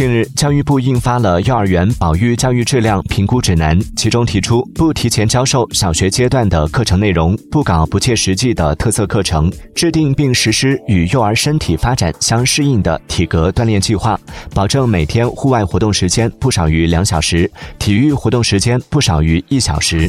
近日教育部印发了幼儿园保育教育质量评估指南其中提出不提前教授小学阶段的课程内容不搞不切实际的特色课程制定并实施与幼儿身体发展相适应的体格锻炼计划保证每天户外活动时间不少于两小时体育活动时间不少于一小时。